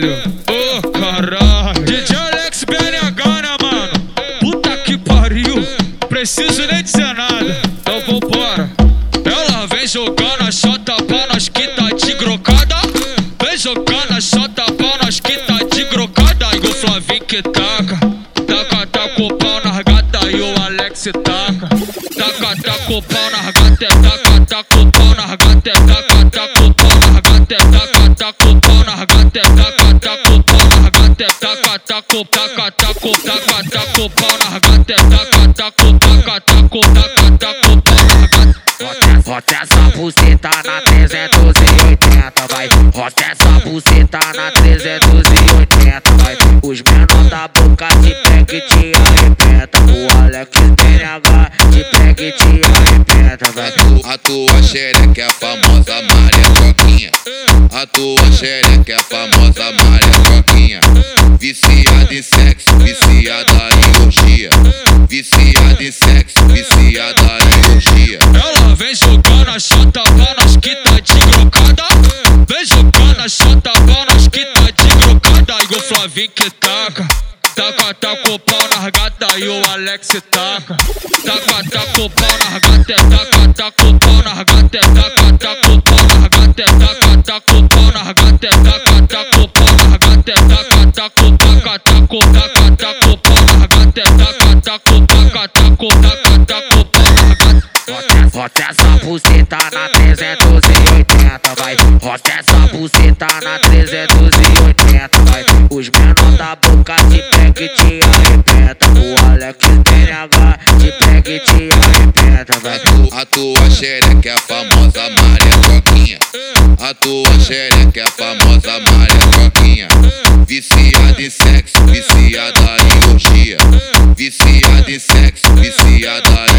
caralho, ô oh, caralho. DJ Alex BNH, né, mano? Puta que pariu, preciso nem dizer nada. Então vambora. Ela vem jogando a chota pra nós que tá de grocada. Vem jogando a chota pra nós que tá de grocada. E o Flavinho que taca, taca, taca o pau na gata. E o Alex taca, taca, taca o pau na gata. É taca, taca o Rota essa buceta na 380, vai. Rota essa buceta na 380, vai. Os menores da boca pega e te arrebenta. O Alex BNH te pega e te arrebenta, vai. A tua xereca é a famosa Maria Coquinha. A tua xereca é a famosa Maria Coquinha. Viciada em sexo, viciada em orgia. Viciada em sexo, viciada em orgia. Ela vem jogando a chota pra nós que tá de grocada. Vem jogando a chota pra nós que tá de grocada. E o Flavinho que taca. Taca, taca o pau nas gata e o Alex taca. Taca, taca o pau nas gata, taca, taca o pau nas gata, taca, taca o pau nas gata, taca o taca, taca o pau nas gata, taca, taca o taca, taca o taca, taca o pau nas gata. Rota essa buceta na 380, vai. Rota essa buceta na 380, vai. Os menores da boca te pega te arrebenta. O Alex BNH te pega te arrebenta. A tua xereca é a famosa Maria Coquinha. A tua xereca é a famosa Maria Coquinha. Viciada em sexo, viciada em orgia. Viciada em sexo, viciada em.